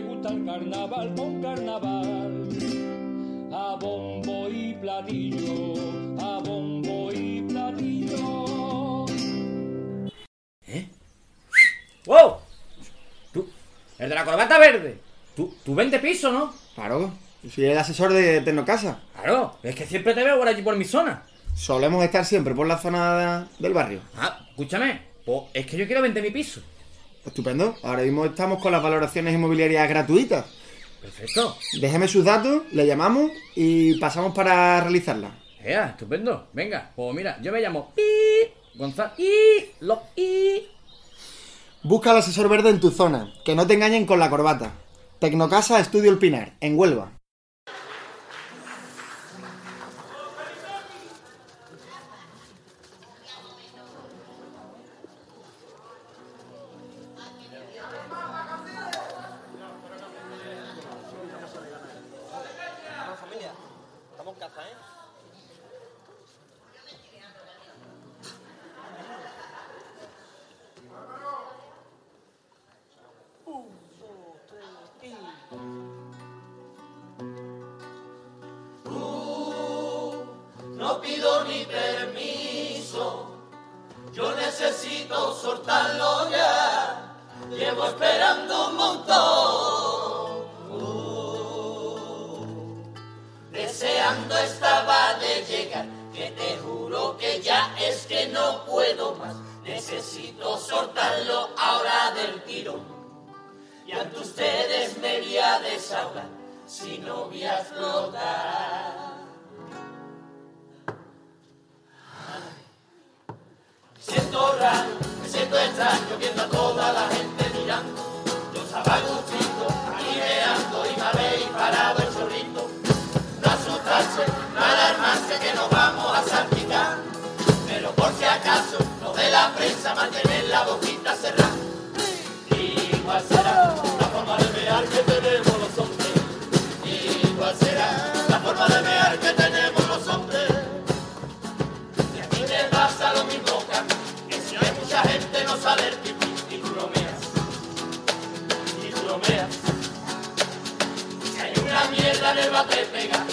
me gusta el carnaval con carnaval. A bombo y platillo, a bombo y platillo. ¿Eh? ¡Wow! ¿Tú? ¿El de la corbata verde? ¿Tú, tú vende piso, no? Claro, yo soy el asesor de Tecnocasa. Claro, es que siempre te veo por allí por mi zona. Solemos estar siempre por la zona de- del barrio. Ah, escúchame, pues es que yo quiero vender mi piso. Estupendo. Ahora mismo estamos con las valoraciones inmobiliarias gratuitas. Perfecto. Déjeme sus datos, le llamamos y pasamos para realizarla. Ea, estupendo. Venga, pues mira, yo me llamo Pi Gonzalo I Lo I. Busca al asesor verde en tu zona, que no te engañen con la corbata. Tecnocasa Estudio El Pinar, en Huelva. Necesito soltarlo ya. Llevo esperando un montón. Uh, deseando estaba de llegar, que te juro que ya es que no puedo más. Necesito soltarlo ahora del tirón. Y ante ustedes me voy a desahogar, si no voy a explotar. Me siento extraño viendo a toda la gente mirando. Yo estaba gustito, animeando y me habéis parado el chorrito. No asustarse, no alarmarse que nos vamos a salpicar. Pero por si acaso, lo de la prensa, mantener la boquita cerrada. Igual será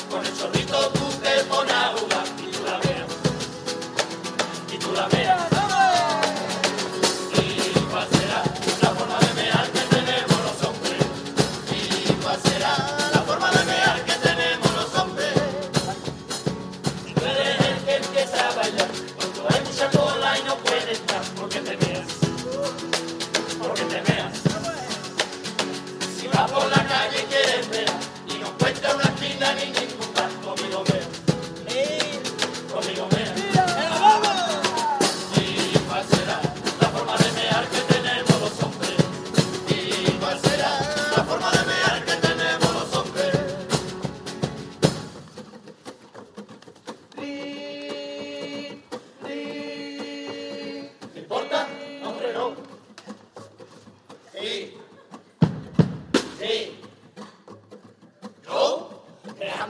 con el chorrito tú te pones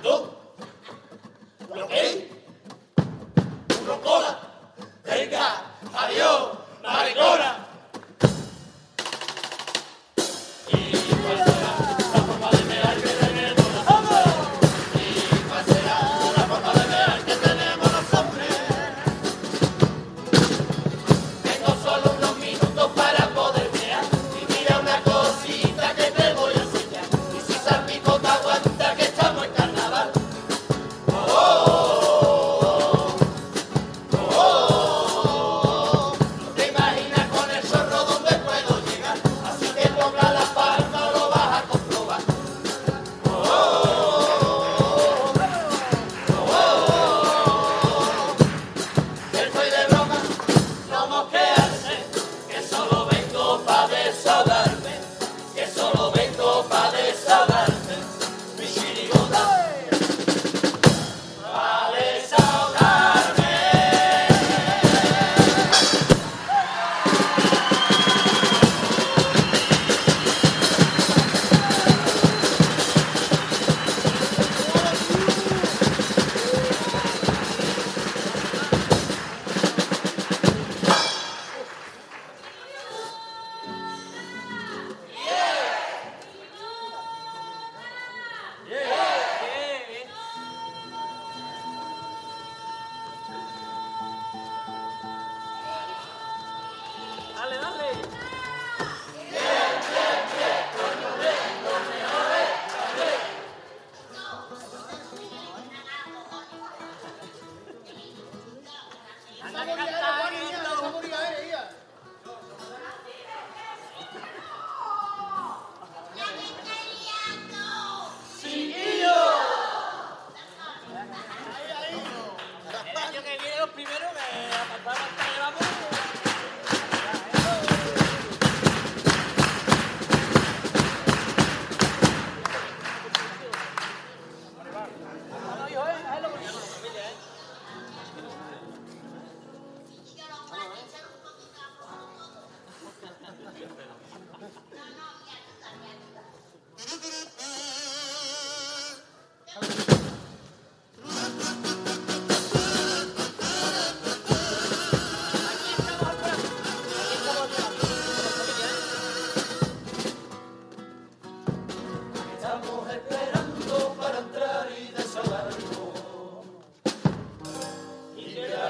¿Yo?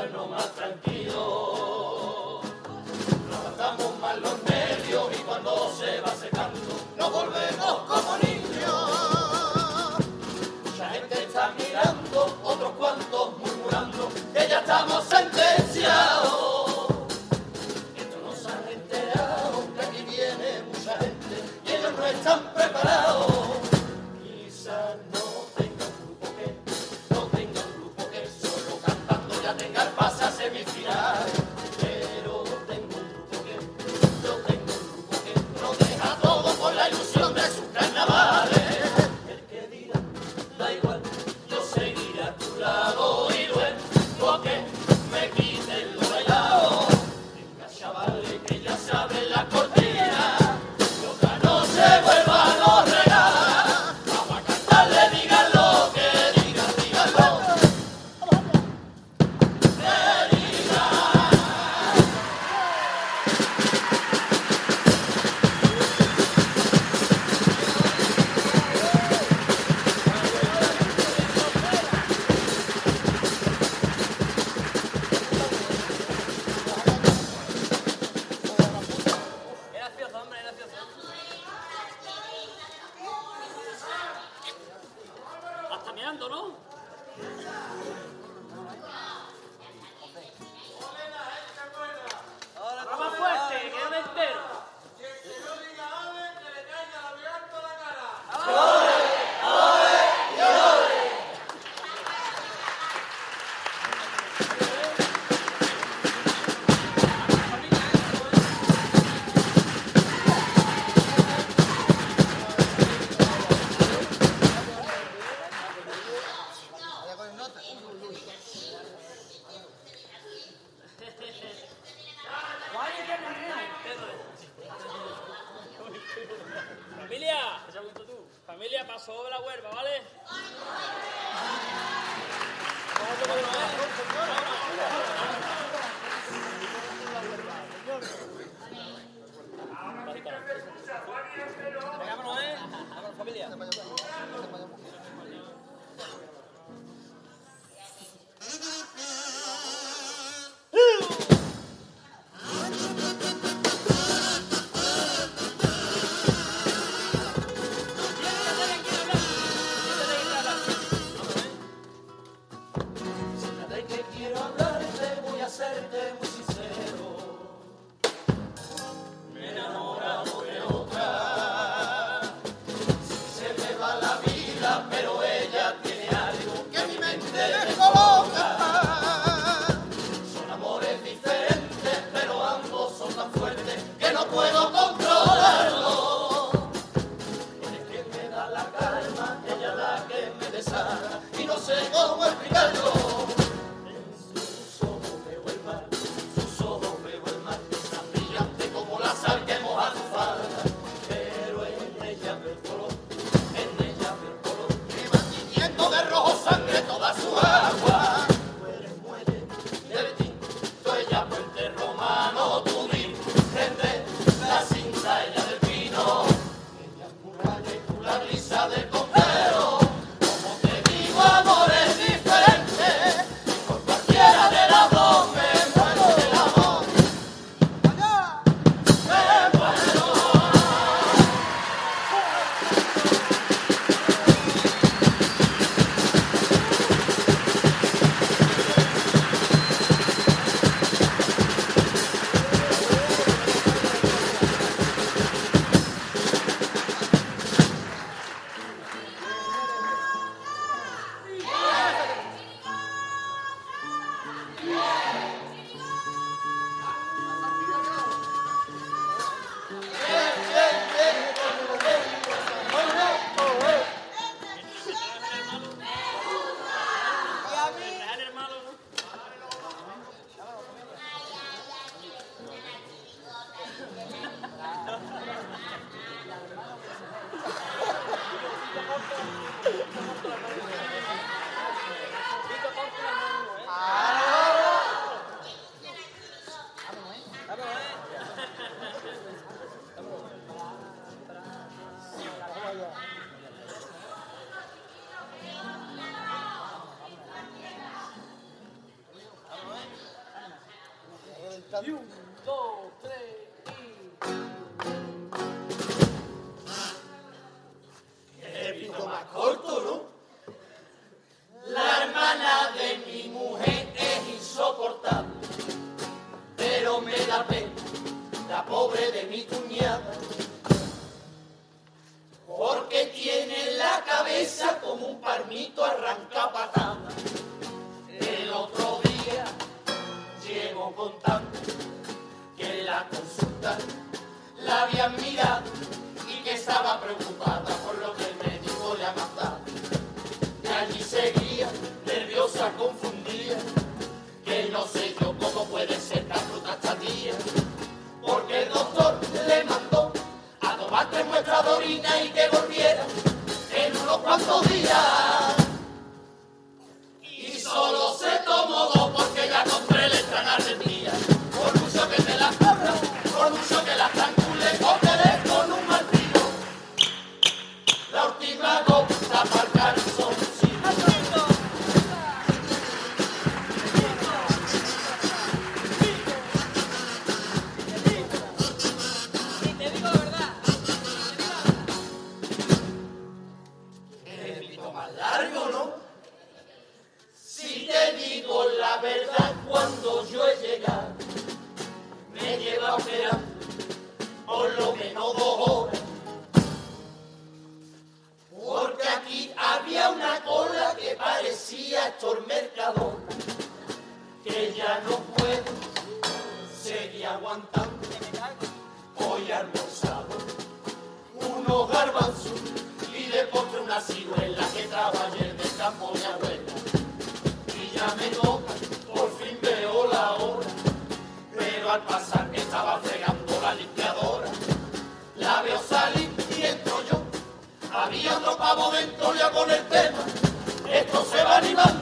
estarnos más tranquilos. Nos gastamos mal los nervios y cuando se va secando, nos volvemos como niños. La gente está mirando, otros cuantos murmurando, que ya estamos sentenciados. ensayando, ¿no? Familia, tú. Familia, pasó la huerva, ¿vale? Vámonos, ¿eh? Vámonos, familia. You know. estamos dentro ya con el tema. Esto se va a animar.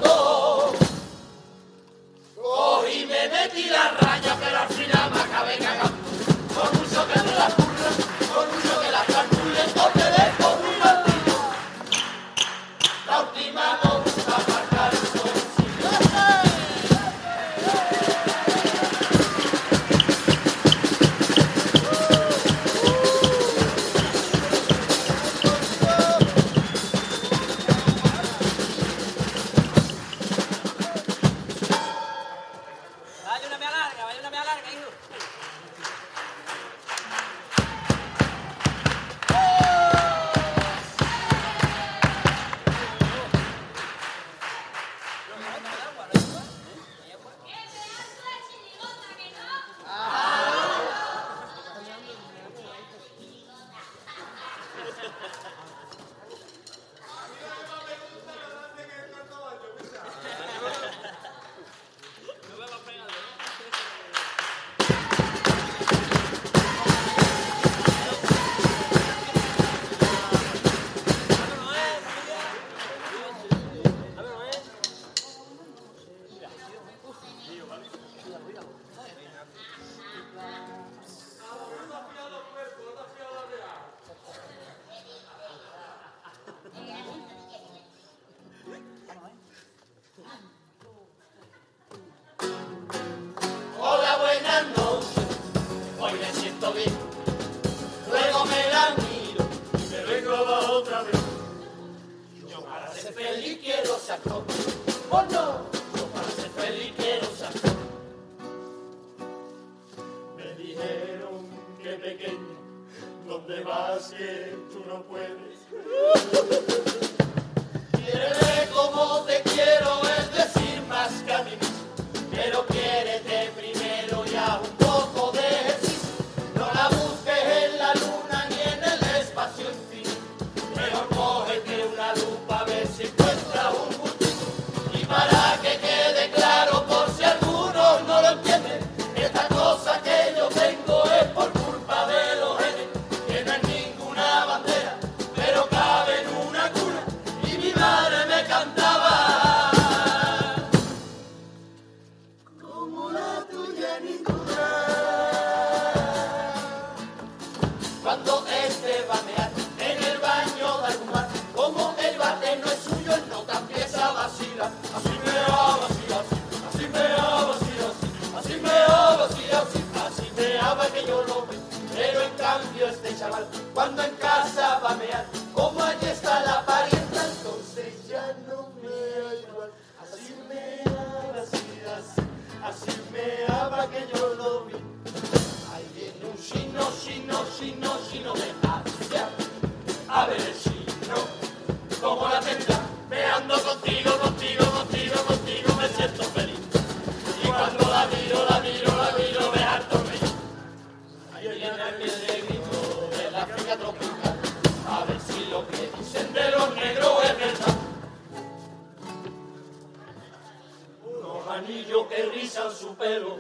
su pelo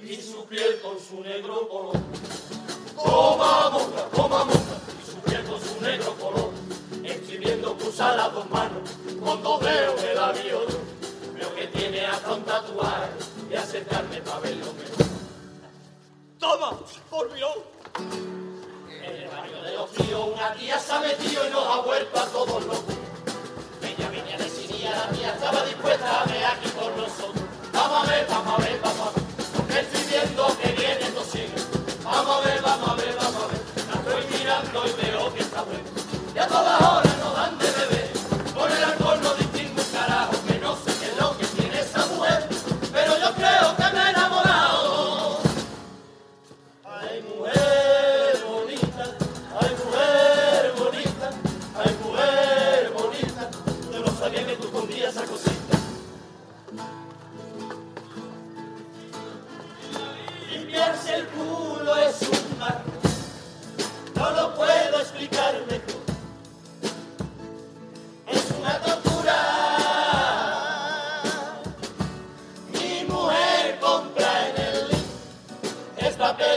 y su piel con su negro color. Toma mota, toma mota, y su piel con su negro color. Escribiendo cruza las dos manos, con dos dedos me la vio Veo que tiene hasta un tatuaje y acercarme para verlo mejor. Toma, por En el baño de los tíos una tía se ha metido y nos ha vuelto a todos locos la mía estaba dispuesta a ver aquí con nosotros. Vamos a ver, vamos a ver, vamos a ver, porque estoy viendo que Stop it.